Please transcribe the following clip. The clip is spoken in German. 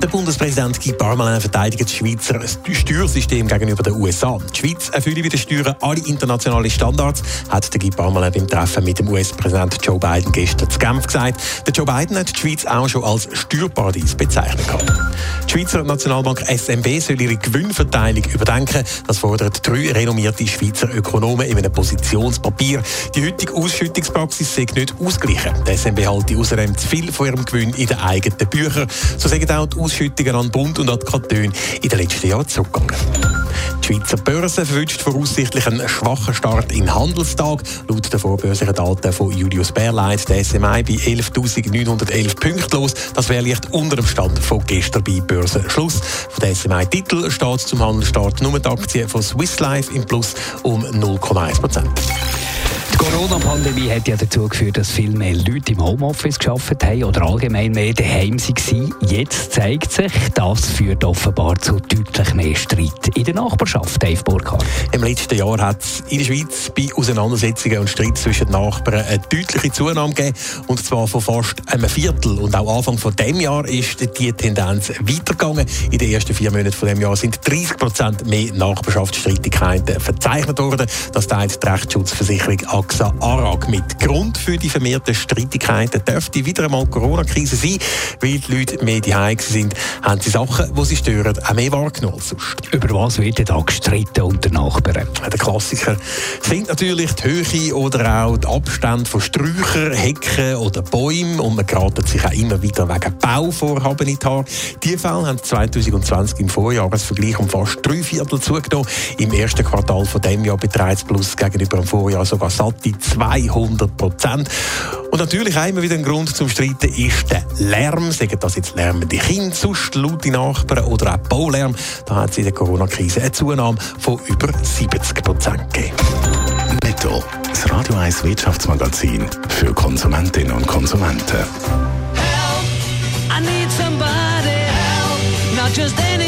Der Bundespräsident Guy Parmelin verteidigt das Schweizer Steuersystem gegenüber den USA. Die Schweiz erfülle bei den Steuern alle internationalen Standards, hat der Guy Parmelin beim Treffen mit dem US-Präsident Joe Biden gestern zu Genf gesagt. Der Joe Biden hat die Schweiz auch schon als Steuerparadies bezeichnet. Die Schweizer Nationalbank SMB soll ihre Gewinnverteilung überdenken. Das fordern drei renommierte Schweizer Ökonomen in einem Positionspapier. Die heutige Ausschüttungspraxis sei nicht ausgleichen. Die SMB halte außerdem zu viel von ihrem Gewinn in den eigenen Büchern. So sagen auch die Ausschüttungen an Bund und an Kantone in den letzten Jahren zurückgegangen. Die Schweizer Börse verwünscht voraussichtlich einen schwachen Start in Handelstag. Laut den vorbörslichen Daten von Julius Bärleit der SMI bei 11.911 Punkten los. Das wäre leicht unter dem Stand von gestern bei Börsenschluss. Von der SMI-Titel steht zum Handelstart nur die Aktie von Swiss Life im Plus um 0,1 Prozent. Die Corona-Pandemie hat ja dazu geführt, dass viel mehr Leute im Homeoffice geschafft haben oder allgemein mehr daheim waren. Jetzt zeigt sich, das führt offenbar zu deutlich mehr Streit in der Nachbarschaft, Dave Burkhardt. Im letzten Jahr hat es in der Schweiz bei Auseinandersetzungen und Streit zwischen Nachbarn eine deutliche Zunahme gegeben, und zwar von fast einem Viertel. Und auch Anfang von dem Jahr ist die Tendenz weitergegangen. In den ersten vier Monaten von dem Jahr sind 30 Prozent mehr Nachbarschaftsstreitigkeiten verzeichnet worden. Das teilt die Rechtsschutzversicherung AXA ARAG mit. Grund für die vermehrten Streitigkeiten dürfte wieder einmal die Corona-Krise sein, weil die Leute mehr daheim sind, haben sie Sachen, die sie stören, auch mehr wahrgenommen als sonst. Über was wird denn da gestritten unter Nachbarn? Der Klassiker sind natürlich die Höhe oder auch die Abstände von Sträuchern, Hecken oder Bäumen und man geratet sich auch immer wieder wegen Bauvorhaben in die Haare. Diese Fälle haben 2020 im Vorjahresvergleich um fast drei Viertel zugenommen. Im ersten Quartal von dem Jahr beträgt es plus gegenüber dem Vorjahr sogar satte 200 Prozent. Und natürlich immer wieder ein Grund zum Streiten ist der Lärm. Sagen das jetzt lärmende Kinder, sonst laute Nachbarn oder auch Baulärm. Da hat es in der Corona-Krise eine Zunahme von über 70 Prozent gegeben. Netto. Das Radio 1 Wirtschaftsmagazin für Konsumentinnen und Konsumenten. I need somebody help, not just anybody.